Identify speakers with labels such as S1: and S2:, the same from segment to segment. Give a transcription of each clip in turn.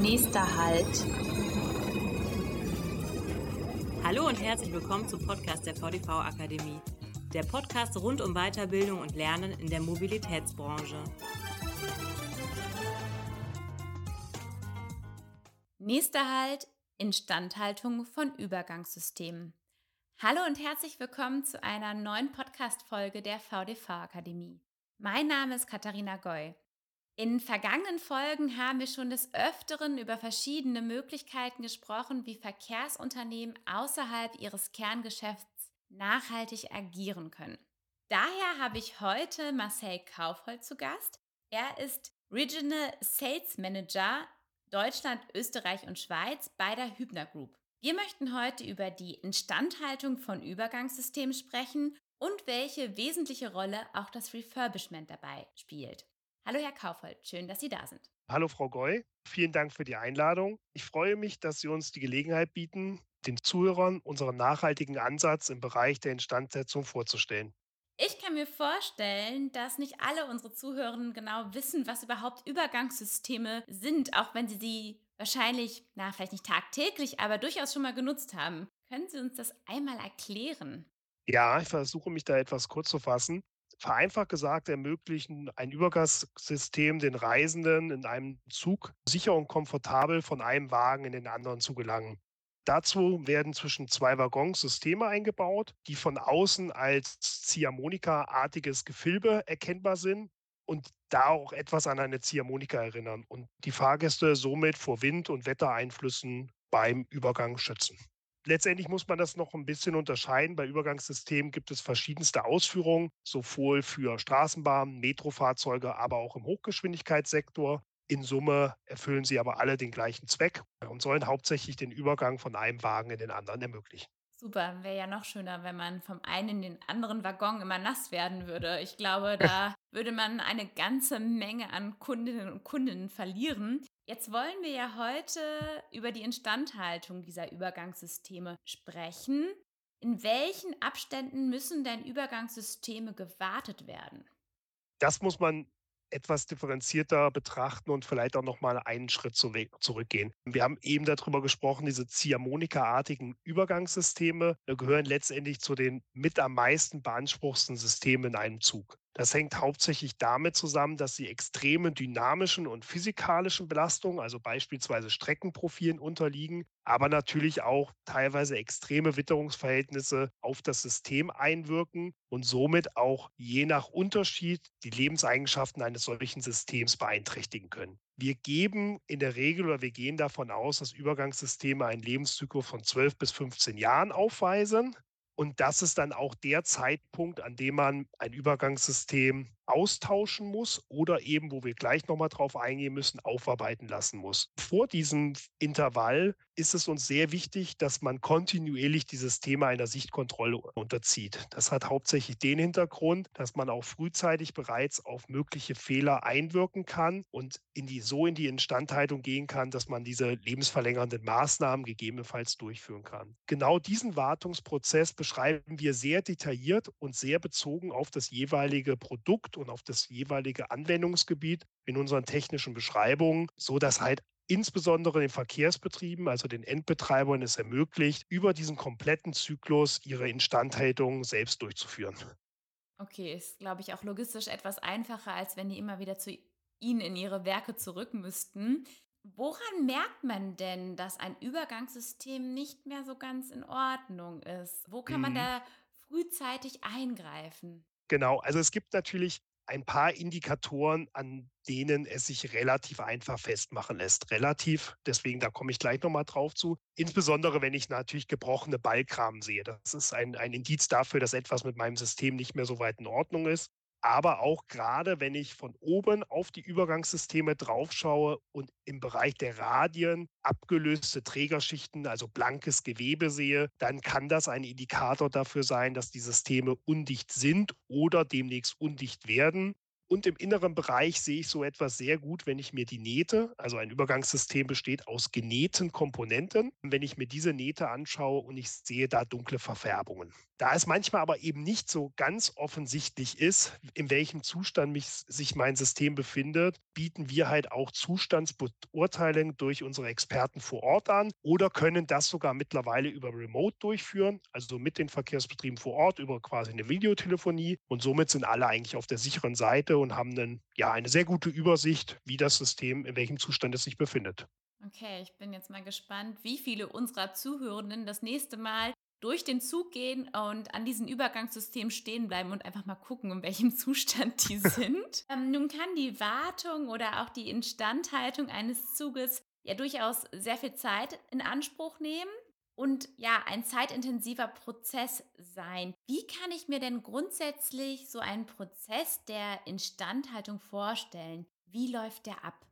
S1: Nächster Halt.
S2: Hallo und herzlich willkommen zum Podcast der VDV Akademie. Der Podcast rund um Weiterbildung und Lernen in der Mobilitätsbranche.
S1: Nächster Halt. Instandhaltung von Übergangssystemen. Hallo und herzlich willkommen zu einer neuen Podcast-Folge der VDV Akademie. Mein Name ist Katharina Goy. In vergangenen Folgen haben wir schon des Öfteren über verschiedene Möglichkeiten gesprochen, wie Verkehrsunternehmen außerhalb ihres Kerngeschäfts nachhaltig agieren können. Daher habe ich heute Marcel Kaufhold zu Gast. Er ist Regional Sales Manager Deutschland, Österreich und Schweiz bei der Hübner Group. Wir möchten heute über die Instandhaltung von Übergangssystemen sprechen und welche wesentliche Rolle auch das Refurbishment dabei spielt. Hallo Herr Kaufhold, schön, dass Sie da sind.
S3: Hallo Frau Goy, vielen Dank für die Einladung. Ich freue mich, dass Sie uns die Gelegenheit bieten, den Zuhörern unseren nachhaltigen Ansatz im Bereich der Instandsetzung vorzustellen.
S1: Ich kann mir vorstellen, dass nicht alle unsere Zuhörerinnen genau wissen, was überhaupt Übergangssysteme sind, auch wenn sie sie wahrscheinlich, na, vielleicht nicht tagtäglich, aber durchaus schon mal genutzt haben. Können Sie uns das einmal erklären?
S3: Ja, ich versuche mich da etwas kurz zu fassen. Vereinfacht gesagt ermöglichen ein Übergangssystem den Reisenden in einem Zug sicher und komfortabel von einem Wagen in den anderen zu gelangen. Dazu werden zwischen zwei Waggons Systeme eingebaut, die von außen als Ziehharmonika-artiges Gefilbe erkennbar sind und da auch etwas an eine Ziehharmonika erinnern und die Fahrgäste somit vor Wind- und Wettereinflüssen beim Übergang schützen. Letztendlich muss man das noch ein bisschen unterscheiden. Bei Übergangssystemen gibt es verschiedenste Ausführungen, sowohl für Straßenbahnen, Metrofahrzeuge, aber auch im Hochgeschwindigkeitssektor. In Summe erfüllen sie aber alle den gleichen Zweck und sollen hauptsächlich den Übergang von einem Wagen in den anderen ermöglichen.
S1: Super, wäre ja noch schöner, wenn man vom einen in den anderen Waggon immer nass werden würde. Ich glaube, da würde man eine ganze Menge an Kundinnen und Kunden verlieren. Jetzt wollen wir ja heute über die Instandhaltung dieser Übergangssysteme sprechen. In welchen Abständen müssen denn Übergangssysteme gewartet werden?
S3: Das muss man etwas differenzierter betrachten und vielleicht auch noch mal einen Schritt zurückgehen. Wir haben eben darüber gesprochen, diese Ziehharmonika-artigen Übergangssysteme gehören letztendlich zu den mit am meisten beanspruchsten Systemen in einem Zug. Das hängt hauptsächlich damit zusammen, dass sie extremen dynamischen und physikalischen Belastungen, also beispielsweise Streckenprofilen unterliegen, aber natürlich auch teilweise extreme Witterungsverhältnisse auf das System einwirken und somit auch je nach Unterschied die Lebenseigenschaften eines solchen Systems beeinträchtigen können. Wir geben in der Regel oder wir gehen davon aus, dass Übergangssysteme einen Lebenszyklus von 12 bis 15 Jahren aufweisen. Und das ist dann auch der Zeitpunkt, an dem man ein Übergangssystem austauschen muss oder eben, wo wir gleich nochmal drauf eingehen müssen, aufarbeiten lassen muss. Vor diesem Intervall ist es uns sehr wichtig, dass man kontinuierlich dieses Thema einer Sichtkontrolle unterzieht. Das hat hauptsächlich den Hintergrund, dass man auch frühzeitig bereits auf mögliche Fehler einwirken kann und in die, so in die Instandhaltung gehen kann, dass man diese lebensverlängernden Maßnahmen gegebenenfalls durchführen kann. Genau diesen Wartungsprozess beschreiben wir sehr detailliert und sehr bezogen auf das jeweilige Produkt und auf das jeweilige Anwendungsgebiet in unseren technischen Beschreibungen, so dass halt insbesondere den Verkehrsbetrieben, also den Endbetreibern, es ermöglicht, über diesen kompletten Zyklus ihre Instandhaltung selbst durchzuführen.
S1: Okay, ist, glaube ich, auch logistisch etwas einfacher, als wenn die immer wieder zu Ihnen in Ihre Werke zurück müssten. Woran merkt man denn, dass ein Übergangssystem nicht mehr so ganz in Ordnung ist? Wo kann man mhm. da frühzeitig eingreifen?
S3: Genau, also es gibt natürlich ein paar Indikatoren, an denen es sich relativ einfach festmachen lässt. Relativ, deswegen da komme ich gleich nochmal drauf zu. Insbesondere, wenn ich natürlich gebrochene Ballkramen sehe. Das ist ein, ein Indiz dafür, dass etwas mit meinem System nicht mehr so weit in Ordnung ist aber auch gerade, wenn ich von oben auf die Übergangssysteme draufschaue und im Bereich der Radien abgelöste Trägerschichten, also blankes Gewebe sehe, dann kann das ein Indikator dafür sein, dass die Systeme undicht sind oder demnächst undicht werden. Und im inneren Bereich sehe ich so etwas sehr gut, wenn ich mir die Nähte, also ein Übergangssystem besteht aus genähten Komponenten, wenn ich mir diese Nähte anschaue und ich sehe da dunkle Verfärbungen. Da es manchmal aber eben nicht so ganz offensichtlich ist, in welchem Zustand mich, sich mein System befindet, bieten wir halt auch Zustandsbeurteilung durch unsere Experten vor Ort an oder können das sogar mittlerweile über Remote durchführen, also mit den Verkehrsbetrieben vor Ort über quasi eine Videotelefonie. Und somit sind alle eigentlich auf der sicheren Seite und haben einen, ja, eine sehr gute Übersicht, wie das System, in welchem Zustand es sich befindet.
S1: Okay, ich bin jetzt mal gespannt, wie viele unserer Zuhörenden das nächste Mal durch den Zug gehen und an diesem Übergangssystem stehen bleiben und einfach mal gucken, in welchem Zustand die sind. ähm, nun kann die Wartung oder auch die Instandhaltung eines Zuges ja durchaus sehr viel Zeit in Anspruch nehmen und ja, ein zeitintensiver Prozess sein. Wie kann ich mir denn grundsätzlich so einen Prozess der Instandhaltung vorstellen? Wie läuft der ab?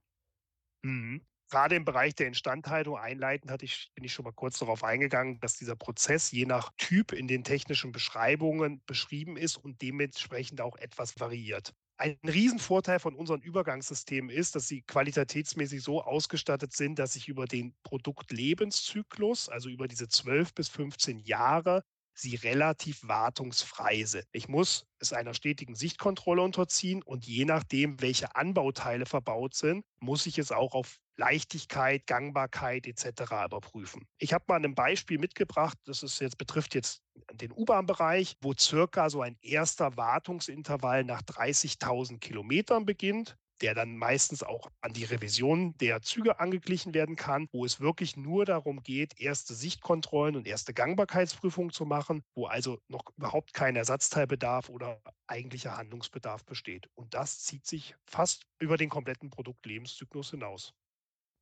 S3: Mhm gerade im Bereich der Instandhaltung einleitend hatte ich, bin ich schon mal kurz darauf eingegangen, dass dieser Prozess je nach Typ in den technischen Beschreibungen beschrieben ist und dementsprechend auch etwas variiert. Ein Riesenvorteil von unseren Übergangssystemen ist, dass sie qualitätsmäßig so ausgestattet sind, dass ich über den Produktlebenszyklus, also über diese 12 bis 15 Jahre, sie relativ wartungsfrei sind. Ich muss es einer stetigen Sichtkontrolle unterziehen und je nachdem, welche Anbauteile verbaut sind, muss ich es auch auf Leichtigkeit, Gangbarkeit etc. überprüfen. Ich habe mal ein Beispiel mitgebracht, das ist jetzt, betrifft jetzt den U-Bahn-Bereich, wo circa so ein erster Wartungsintervall nach 30.000 Kilometern beginnt der dann meistens auch an die Revision der Züge angeglichen werden kann, wo es wirklich nur darum geht, erste Sichtkontrollen und erste Gangbarkeitsprüfungen zu machen, wo also noch überhaupt kein Ersatzteilbedarf oder eigentlicher Handlungsbedarf besteht. Und das zieht sich fast über den kompletten Produktlebenszyklus hinaus.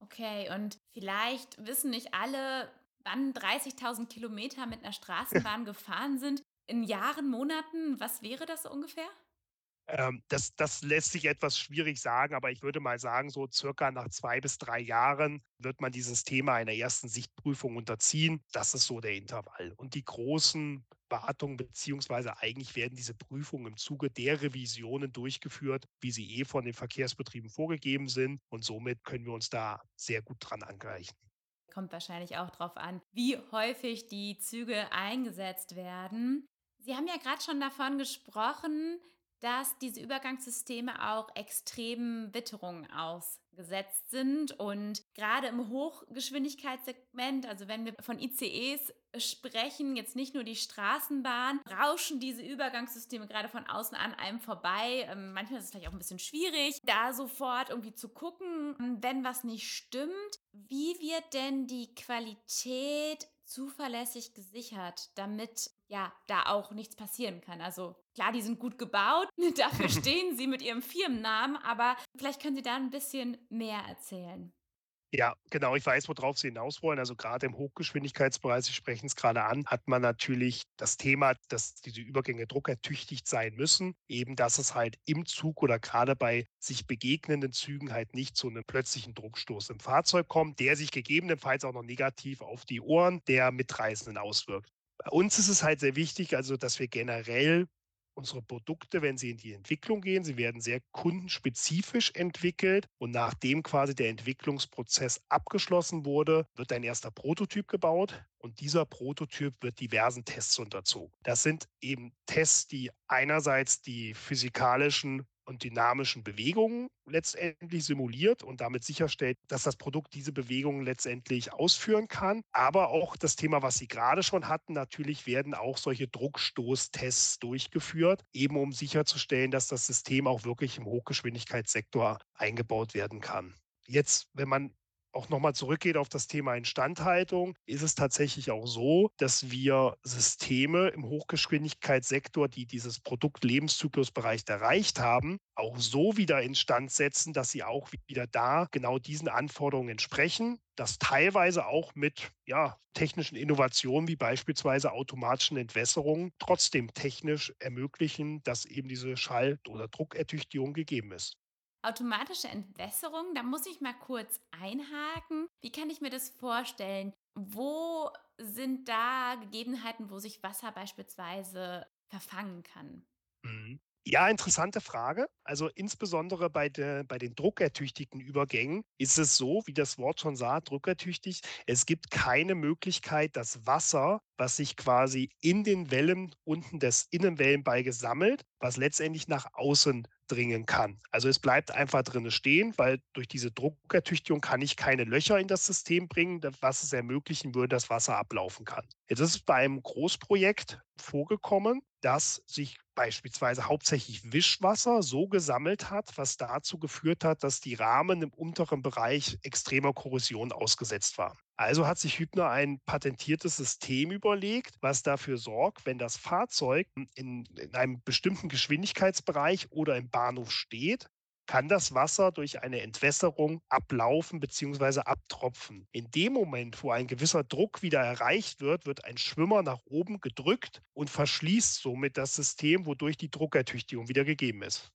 S1: Okay, und vielleicht wissen nicht alle, wann 30.000 Kilometer mit einer Straßenbahn gefahren sind. In Jahren, Monaten, was wäre das ungefähr?
S3: Ähm, das, das lässt sich etwas schwierig sagen, aber ich würde mal sagen, so circa nach zwei bis drei Jahren wird man dieses Thema einer ersten Sichtprüfung unterziehen. Das ist so der Intervall. Und die großen Wartungen, beziehungsweise eigentlich werden diese Prüfungen im Zuge der Revisionen durchgeführt, wie sie eh von den Verkehrsbetrieben vorgegeben sind. Und somit können wir uns da sehr gut dran angleichen
S1: kommt wahrscheinlich auch darauf an, wie häufig die Züge eingesetzt werden. Sie haben ja gerade schon davon gesprochen, dass diese Übergangssysteme auch extremen Witterungen ausgesetzt sind. Und gerade im Hochgeschwindigkeitssegment, also wenn wir von ICEs sprechen, jetzt nicht nur die Straßenbahn, rauschen diese Übergangssysteme gerade von außen an einem vorbei. Ähm, manchmal ist es vielleicht auch ein bisschen schwierig, da sofort irgendwie zu gucken, wenn was nicht stimmt. Wie wird denn die Qualität zuverlässig gesichert, damit ja da auch nichts passieren kann. Also klar, die sind gut gebaut, dafür stehen sie mit ihrem Firmennamen, aber vielleicht können Sie da ein bisschen mehr erzählen.
S3: Ja, genau. Ich weiß, worauf Sie hinaus wollen. Also gerade im Hochgeschwindigkeitsbereich, Sie sprechen es gerade an, hat man natürlich das Thema, dass diese Übergänge druckertüchtig sein müssen. Eben, dass es halt im Zug oder gerade bei sich begegnenden Zügen halt nicht zu einem plötzlichen Druckstoß im Fahrzeug kommt, der sich gegebenenfalls auch noch negativ auf die Ohren der Mitreisenden auswirkt. Bei uns ist es halt sehr wichtig, also dass wir generell unsere Produkte, wenn sie in die Entwicklung gehen, sie werden sehr kundenspezifisch entwickelt und nachdem quasi der Entwicklungsprozess abgeschlossen wurde, wird ein erster Prototyp gebaut und dieser Prototyp wird diversen Tests unterzogen. Das sind eben Tests, die einerseits die physikalischen und dynamischen Bewegungen letztendlich simuliert und damit sicherstellt, dass das Produkt diese Bewegungen letztendlich ausführen kann. Aber auch das Thema, was Sie gerade schon hatten, natürlich werden auch solche Druckstoßtests durchgeführt, eben um sicherzustellen, dass das System auch wirklich im Hochgeschwindigkeitssektor eingebaut werden kann. Jetzt, wenn man auch nochmal zurückgeht auf das Thema Instandhaltung, ist es tatsächlich auch so, dass wir Systeme im Hochgeschwindigkeitssektor, die dieses Produktlebenzyklusbereich erreicht haben, auch so wieder instand setzen, dass sie auch wieder da genau diesen Anforderungen entsprechen. Das teilweise auch mit ja, technischen Innovationen wie beispielsweise automatischen Entwässerungen trotzdem technisch ermöglichen, dass eben diese Schall- oder Druckertüchtigung gegeben ist.
S1: Automatische Entwässerung, da muss ich mal kurz einhaken. Wie kann ich mir das vorstellen? Wo sind da Gegebenheiten, wo sich Wasser beispielsweise verfangen kann?
S3: Mhm. Ja, interessante Frage. Also insbesondere bei, de, bei den druckertüchtigen Übergängen ist es so, wie das Wort schon sagt, druckertüchtig. Es gibt keine Möglichkeit, das Wasser, was sich quasi in den Wellen unten des Innenwellenbalges sammelt, was letztendlich nach außen dringen kann. Also es bleibt einfach drinne stehen, weil durch diese Druckertüchtigung kann ich keine Löcher in das System bringen, was es ermöglichen würde, dass Wasser ablaufen kann. Jetzt ist es bei einem Großprojekt vorgekommen, dass sich beispielsweise hauptsächlich Wischwasser so gesammelt hat, was dazu geführt hat, dass die Rahmen im unteren Bereich extremer Korrosion ausgesetzt waren. Also hat sich Hübner ein patentiertes System überlegt, was dafür sorgt, wenn das Fahrzeug in, in einem bestimmten Geschwindigkeitsbereich oder im Bahnhof steht, kann das Wasser durch eine Entwässerung ablaufen bzw. abtropfen. In dem Moment, wo ein gewisser Druck wieder erreicht wird, wird ein Schwimmer nach oben gedrückt und verschließt somit das System, wodurch die Druckertüchtigung wieder gegeben ist.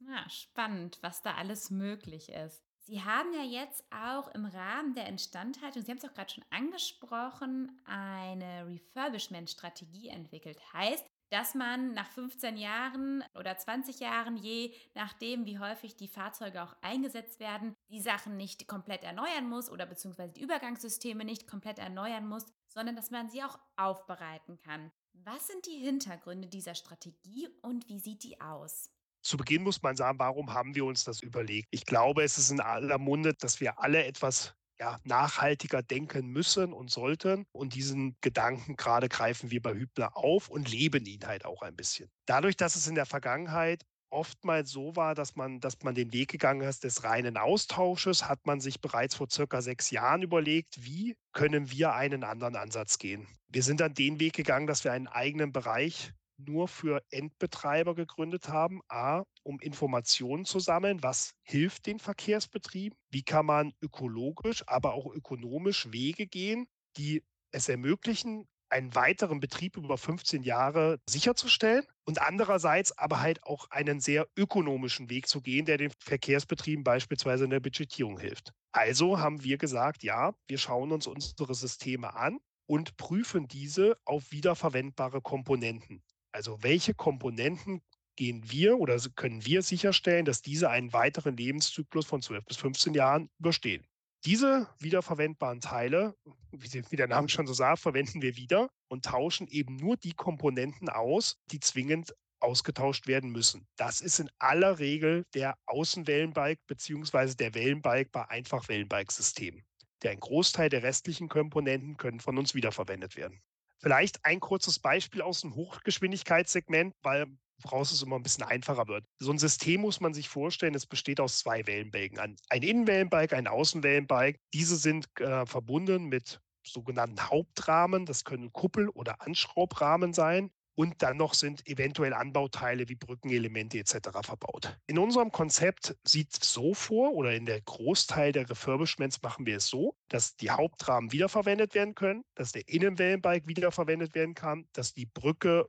S1: Ja, spannend, was da alles möglich ist. Sie haben ja jetzt auch im Rahmen der Instandhaltung, Sie haben es auch gerade schon angesprochen, eine Refurbishment-Strategie entwickelt. Heißt, dass man nach 15 Jahren oder 20 Jahren, je nachdem, wie häufig die Fahrzeuge auch eingesetzt werden, die Sachen nicht komplett erneuern muss oder beziehungsweise die Übergangssysteme nicht komplett erneuern muss, sondern dass man sie auch aufbereiten kann. Was sind die Hintergründe dieser Strategie und wie sieht die aus?
S3: Zu Beginn muss man sagen, warum haben wir uns das überlegt? Ich glaube, es ist in aller Munde, dass wir alle etwas ja, nachhaltiger denken müssen und sollten. Und diesen Gedanken gerade greifen wir bei Hübner auf und leben ihn halt auch ein bisschen. Dadurch, dass es in der Vergangenheit oftmals so war, dass man, dass man den Weg gegangen ist des reinen Austausches, hat man sich bereits vor circa sechs Jahren überlegt, wie können wir einen anderen Ansatz gehen. Wir sind dann den Weg gegangen, dass wir einen eigenen Bereich nur für Endbetreiber gegründet haben. A, um Informationen zu sammeln, was hilft den Verkehrsbetrieben, wie kann man ökologisch, aber auch ökonomisch Wege gehen, die es ermöglichen, einen weiteren Betrieb über 15 Jahre sicherzustellen und andererseits aber halt auch einen sehr ökonomischen Weg zu gehen, der den Verkehrsbetrieben beispielsweise in der Budgetierung hilft. Also haben wir gesagt, ja, wir schauen uns unsere Systeme an und prüfen diese auf wiederverwendbare Komponenten. Also welche Komponenten gehen wir oder können wir sicherstellen, dass diese einen weiteren Lebenszyklus von 12 bis 15 Jahren überstehen. Diese wiederverwendbaren Teile, wie der Name schon so sagt, verwenden wir wieder und tauschen eben nur die Komponenten aus, die zwingend ausgetauscht werden müssen. Das ist in aller Regel der Außenwellenbalg bzw. der Wellenbalg bei Einfachwellenbalgsystemen. Der ein Großteil der restlichen Komponenten können von uns wiederverwendet werden. Vielleicht ein kurzes Beispiel aus dem Hochgeschwindigkeitssegment, weil woraus es immer ein bisschen einfacher wird. So ein System muss man sich vorstellen, es besteht aus zwei Wellenbalken. Ein Innenwellenbalg, ein Außenwellenbalg. Diese sind äh, verbunden mit sogenannten Hauptrahmen. Das können Kuppel- oder Anschraubrahmen sein. Und dann noch sind eventuell Anbauteile wie Brückenelemente etc. verbaut. In unserem Konzept sieht es so vor, oder in der Großteil der Refurbishments machen wir es so, dass die Hauptrahmen wiederverwendet werden können, dass der Innenwellenbalg wiederverwendet werden kann, dass die Brücke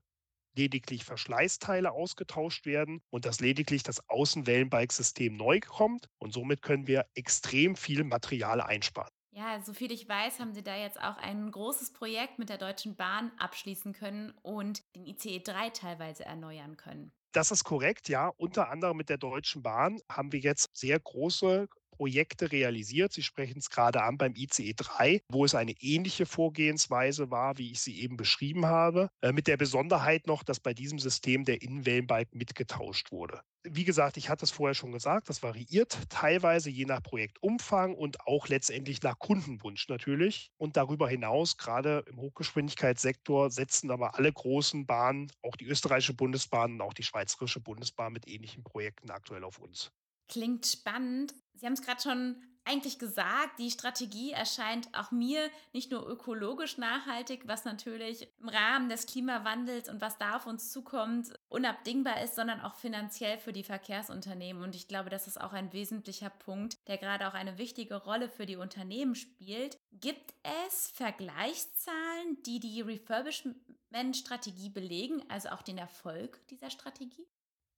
S3: lediglich Verschleißteile ausgetauscht werden und dass lediglich das Außenwellenbalgsystem neu kommt. Und somit können wir extrem viel Material einsparen.
S1: Ja, soviel ich weiß, haben Sie da jetzt auch ein großes Projekt mit der Deutschen Bahn abschließen können und den ICE 3 teilweise erneuern können.
S3: Das ist korrekt, ja. Unter anderem mit der Deutschen Bahn haben wir jetzt sehr große Projekte realisiert. Sie sprechen es gerade an beim ICE 3, wo es eine ähnliche Vorgehensweise war, wie ich sie eben beschrieben habe, äh, mit der Besonderheit noch, dass bei diesem System der Innenwellenbalken mitgetauscht wurde. Wie gesagt, ich hatte es vorher schon gesagt, das variiert teilweise je nach Projektumfang und auch letztendlich nach Kundenwunsch natürlich. Und darüber hinaus, gerade im Hochgeschwindigkeitssektor, setzen aber alle großen Bahnen, auch die österreichische Bundesbahn und auch die schweizerische Bundesbahn mit ähnlichen Projekten aktuell auf uns.
S1: Klingt spannend. Sie haben es gerade schon eigentlich gesagt, die Strategie erscheint auch mir nicht nur ökologisch nachhaltig, was natürlich im Rahmen des Klimawandels und was da auf uns zukommt, unabdingbar ist, sondern auch finanziell für die Verkehrsunternehmen. Und ich glaube, das ist auch ein wesentlicher Punkt, der gerade auch eine wichtige Rolle für die Unternehmen spielt. Gibt es Vergleichszahlen, die die Refurbishment-Strategie belegen, also auch den Erfolg dieser Strategie?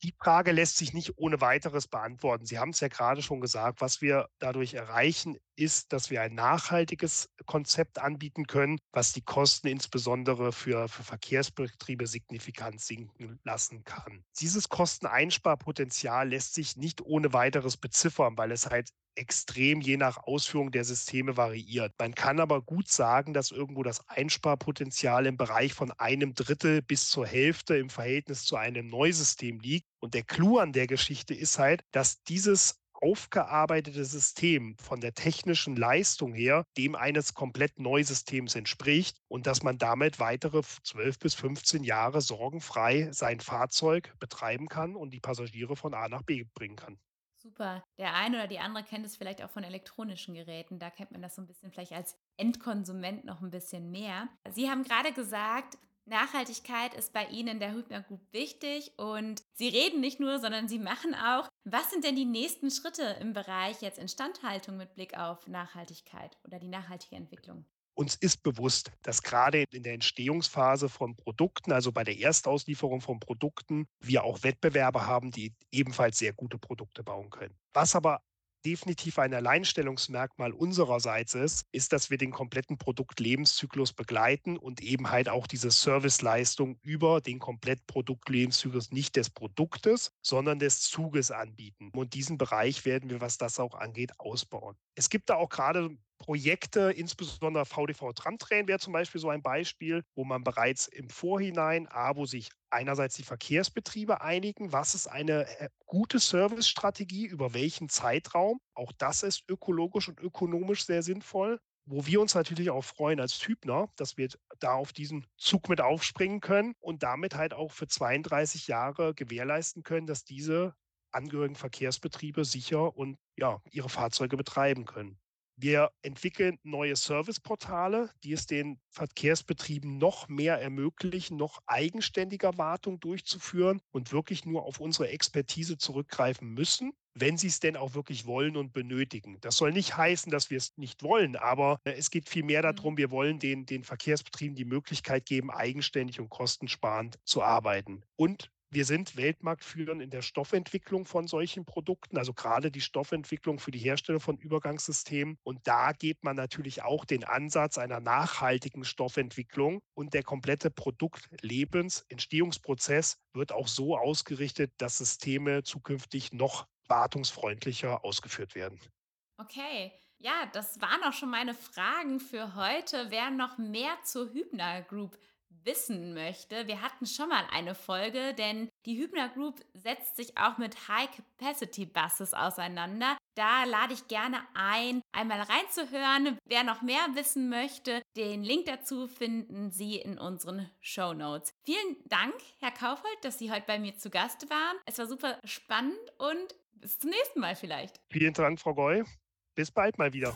S3: Die Frage lässt sich nicht ohne weiteres beantworten. Sie haben es ja gerade schon gesagt, was wir dadurch erreichen, ist, dass wir ein nachhaltiges Konzept anbieten können, was die Kosten insbesondere für, für Verkehrsbetriebe signifikant sinken lassen kann. Dieses Kosteneinsparpotenzial lässt sich nicht ohne weiteres beziffern, weil es halt extrem je nach Ausführung der Systeme variiert. Man kann aber gut sagen, dass irgendwo das Einsparpotenzial im Bereich von einem Drittel bis zur Hälfte im Verhältnis zu einem Neusystem liegt. Und der Clou an der Geschichte ist halt, dass dieses aufgearbeitete System von der technischen Leistung her dem eines komplett Neusystems entspricht und dass man damit weitere 12 bis 15 Jahre sorgenfrei sein Fahrzeug betreiben kann und die Passagiere von A nach B bringen kann.
S1: Super. Der eine oder die andere kennt es vielleicht auch von elektronischen Geräten. Da kennt man das so ein bisschen vielleicht als Endkonsument noch ein bisschen mehr. Sie haben gerade gesagt, Nachhaltigkeit ist bei Ihnen der Hübner Group wichtig und Sie reden nicht nur, sondern Sie machen auch. Was sind denn die nächsten Schritte im Bereich jetzt Instandhaltung mit Blick auf Nachhaltigkeit oder die nachhaltige Entwicklung?
S3: Uns ist bewusst, dass gerade in der Entstehungsphase von Produkten, also bei der Erstauslieferung von Produkten, wir auch Wettbewerber haben, die ebenfalls sehr gute Produkte bauen können. Was aber definitiv ein Alleinstellungsmerkmal unsererseits ist, ist, dass wir den kompletten Produktlebenszyklus begleiten und eben halt auch diese Serviceleistung über den kompletten Produktlebenszyklus nicht des Produktes, sondern des Zuges anbieten. Und diesen Bereich werden wir, was das auch angeht, ausbauen. Es gibt da auch gerade Projekte, insbesondere VDV Tramtrain wäre zum Beispiel so ein Beispiel, wo man bereits im Vorhinein, A, wo sich einerseits die Verkehrsbetriebe einigen, was ist eine äh, gute Servicestrategie, über welchen Zeitraum. Auch das ist ökologisch und ökonomisch sehr sinnvoll. Wo wir uns natürlich auch freuen als Typner, dass wir da auf diesen Zug mit aufspringen können und damit halt auch für 32 Jahre gewährleisten können, dass diese angehörigen Verkehrsbetriebe sicher und ja, ihre Fahrzeuge betreiben können. Wir entwickeln neue Serviceportale, die es den Verkehrsbetrieben noch mehr ermöglichen, noch eigenständiger Wartung durchzuführen und wirklich nur auf unsere Expertise zurückgreifen müssen, wenn sie es denn auch wirklich wollen und benötigen. Das soll nicht heißen, dass wir es nicht wollen, aber äh, es geht vielmehr mhm. darum, wir wollen den, den Verkehrsbetrieben die Möglichkeit geben, eigenständig und kostensparend zu arbeiten. Und wir sind weltmarktführend in der Stoffentwicklung von solchen Produkten, also gerade die Stoffentwicklung für die Herstellung von Übergangssystemen. Und da geht man natürlich auch den Ansatz einer nachhaltigen Stoffentwicklung und der komplette Produktlebensentstehungsprozess wird auch so ausgerichtet, dass Systeme zukünftig noch wartungsfreundlicher ausgeführt werden.
S1: Okay. Ja, das waren auch schon meine Fragen für heute. Wer noch mehr zur Hübner Group wissen möchte, wir hatten schon mal eine Folge, denn die Hübner Group setzt sich auch mit High-Capacity-Buses auseinander. Da lade ich gerne ein, einmal reinzuhören. Wer noch mehr wissen möchte, den Link dazu finden Sie in unseren Show Notes. Vielen Dank, Herr Kaufhold, dass Sie heute bei mir zu Gast waren. Es war super spannend und bis zum nächsten Mal vielleicht.
S3: Vielen Dank, Frau Goy. Bis bald mal wieder.